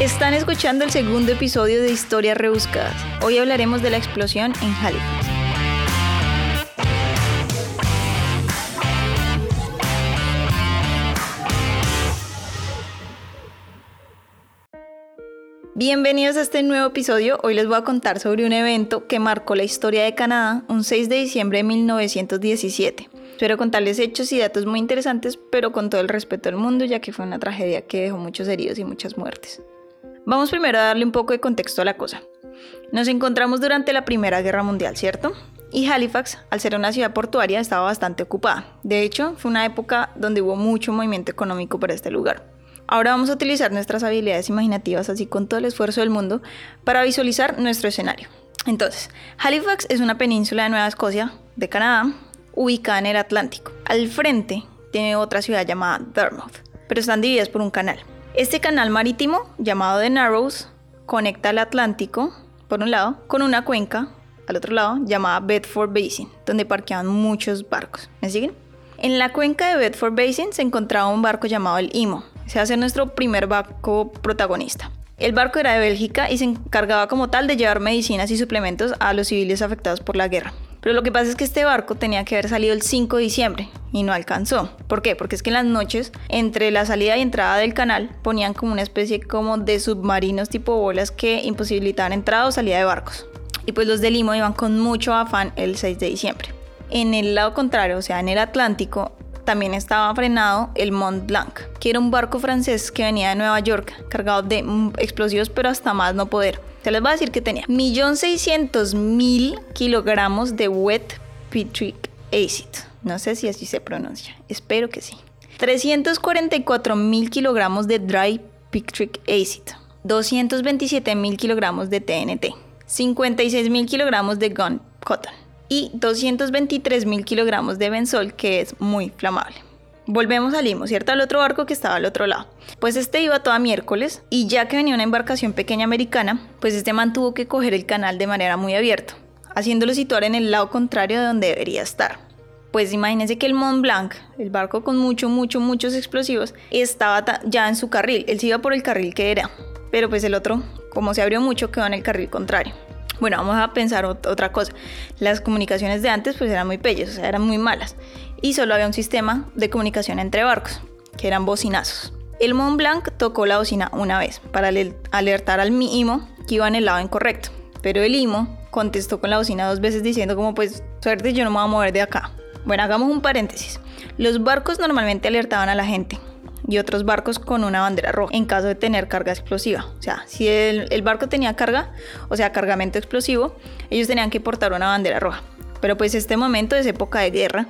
Están escuchando el segundo episodio de Historias Rebuscadas. Hoy hablaremos de la explosión en Halifax. Bienvenidos a este nuevo episodio. Hoy les voy a contar sobre un evento que marcó la historia de Canadá un 6 de diciembre de 1917. Espero contarles hechos y datos muy interesantes, pero con todo el respeto del mundo, ya que fue una tragedia que dejó muchos heridos y muchas muertes. Vamos primero a darle un poco de contexto a la cosa. Nos encontramos durante la Primera Guerra Mundial, ¿cierto? Y Halifax, al ser una ciudad portuaria, estaba bastante ocupada. De hecho, fue una época donde hubo mucho movimiento económico para este lugar. Ahora vamos a utilizar nuestras habilidades imaginativas, así con todo el esfuerzo del mundo, para visualizar nuestro escenario. Entonces, Halifax es una península de Nueva Escocia, de Canadá, ubicada en el Atlántico. Al frente tiene otra ciudad llamada Dartmouth, pero están divididas por un canal. Este canal marítimo, llamado The Narrows, conecta el Atlántico, por un lado, con una cuenca, al otro lado, llamada Bedford Basin, donde parqueaban muchos barcos. ¿Me siguen? En la cuenca de Bedford Basin se encontraba un barco llamado el Imo, se hace nuestro primer barco protagonista. El barco era de Bélgica y se encargaba como tal de llevar medicinas y suplementos a los civiles afectados por la guerra. Pero lo que pasa es que este barco tenía que haber salido el 5 de diciembre y no alcanzó. ¿Por qué? Porque es que en las noches, entre la salida y entrada del canal, ponían como una especie como de submarinos tipo bolas que imposibilitaban entrada o salida de barcos. Y pues los de Limo iban con mucho afán el 6 de diciembre. En el lado contrario, o sea, en el Atlántico, también estaba frenado el Mont Blanc, que era un barco francés que venía de Nueva York, cargado de mm, explosivos, pero hasta más no poder. Se les va a decir que tenía 1.600.000 kilogramos de wet petric acid. No sé si así se pronuncia, espero que sí. 344.000 kilogramos de dry petric acid. 227.000 kilogramos de TNT. 56.000 kilogramos de gun cotton y 223 mil kilogramos de benzol que es muy flamable. Volvemos al Limo, ¿cierto? Al otro barco que estaba al otro lado. Pues este iba toda miércoles y ya que venía una embarcación pequeña americana, pues este mantuvo que coger el canal de manera muy abierta, haciéndolo situar en el lado contrario de donde debería estar. Pues imagínense que el Mont Blanc, el barco con mucho, mucho, muchos explosivos, estaba ya en su carril. Él se iba por el carril que era, pero pues el otro, como se abrió mucho, quedó en el carril contrario. Bueno, vamos a pensar otra cosa. Las comunicaciones de antes pues eran muy pelles, o sea, eran muy malas. Y solo había un sistema de comunicación entre barcos, que eran bocinazos. El Mont Blanc tocó la bocina una vez para alertar al IMO que iba en el lado incorrecto. Pero el IMO contestó con la bocina dos veces diciendo como pues suerte yo no me voy a mover de acá. Bueno, hagamos un paréntesis. Los barcos normalmente alertaban a la gente y otros barcos con una bandera roja en caso de tener carga explosiva. O sea, si el, barco tenía carga, o sea, cargamento explosivo, ellos tenían que portar una bandera roja. Pero pues este momento es época de guerra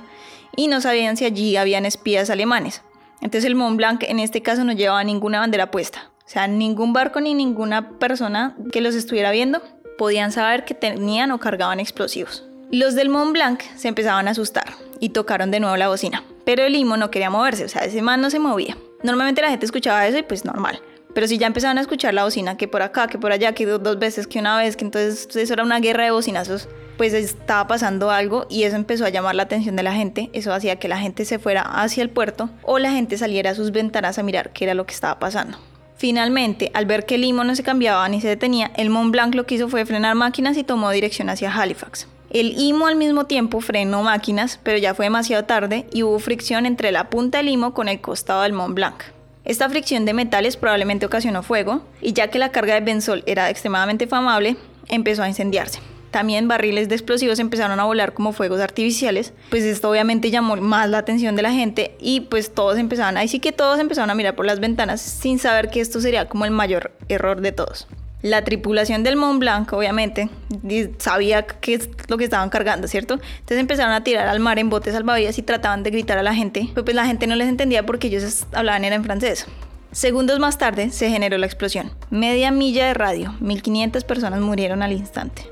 y no sabían si allí habían espías alemanes. Entonces el Mont Blanc en este caso no llevaba ninguna bandera puesta. O sea, ningún barco ni ninguna persona que los estuviera viendo podían saber que tenían o cargaban explosivos. Los del Mont Blanc se empezaban a asustar y tocaron de nuevo la bocina. Pero el limo no quería moverse, o sea, ese man no se movía. Normalmente la gente escuchaba eso y pues normal. Pero si ya empezaban a escuchar la bocina, que por acá, que por allá, que dos veces, que una vez, que entonces eso era una guerra de bocinazos, pues estaba pasando algo y eso empezó a llamar la atención de la gente. Eso hacía que la gente se fuera hacia el puerto o la gente saliera a sus ventanas a mirar qué era lo que estaba pasando. Finalmente, al ver que el limo no se cambiaba ni se detenía, el Mont Blanc lo que hizo fue frenar máquinas y tomó dirección hacia Halifax. El IMO al mismo tiempo frenó máquinas, pero ya fue demasiado tarde y hubo fricción entre la punta del IMO con el costado del Mont Blanc. Esta fricción de metales probablemente ocasionó fuego, y ya que la carga de benzol era extremadamente flamable, empezó a incendiarse. También barriles de explosivos empezaron a volar como fuegos artificiales, pues esto obviamente llamó más la atención de la gente y pues todos empezaron, ahí que todos empezaron a mirar por las ventanas sin saber que esto sería como el mayor error de todos. La tripulación del Mont Blanc, obviamente, sabía qué es lo que estaban cargando, ¿cierto? Entonces empezaron a tirar al mar en botes salvavidas y trataban de gritar a la gente, pero pues la gente no les entendía porque ellos hablaban era en francés. Segundos más tarde se generó la explosión. Media milla de radio, 1500 personas murieron al instante.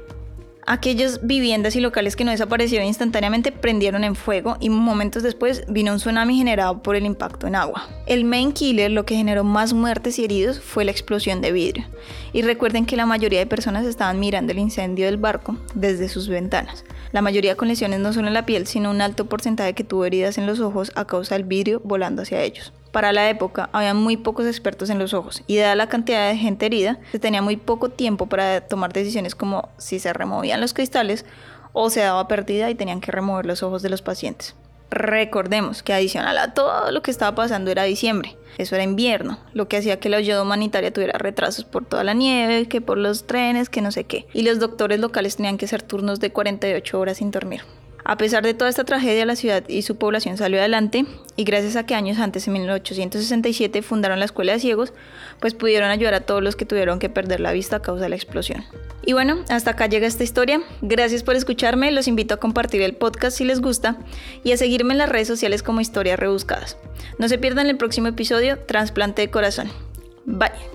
Aquellas viviendas y locales que no desaparecieron instantáneamente prendieron en fuego y momentos después vino un tsunami generado por el impacto en agua. El main killer, lo que generó más muertes y heridos, fue la explosión de vidrio. Y recuerden que la mayoría de personas estaban mirando el incendio del barco desde sus ventanas. La mayoría con lesiones no solo en la piel, sino un alto porcentaje que tuvo heridas en los ojos a causa del vidrio volando hacia ellos. Para la época había muy pocos expertos en los ojos y dada la cantidad de gente herida, se tenía muy poco tiempo para tomar decisiones como si se removían los cristales o se daba pérdida y tenían que remover los ojos de los pacientes. Recordemos que adicional a todo lo que estaba pasando era diciembre, eso era invierno, lo que hacía que la ayuda humanitaria tuviera retrasos por toda la nieve, que por los trenes, que no sé qué, y los doctores locales tenían que hacer turnos de 48 horas sin dormir. A pesar de toda esta tragedia, la ciudad y su población salió adelante y gracias a que años antes, en 1867, fundaron la Escuela de Ciegos, pues pudieron ayudar a todos los que tuvieron que perder la vista a causa de la explosión. Y bueno, hasta acá llega esta historia. Gracias por escucharme, los invito a compartir el podcast si les gusta y a seguirme en las redes sociales como Historias Rebuscadas. No se pierdan el próximo episodio, Trasplante de Corazón. Bye.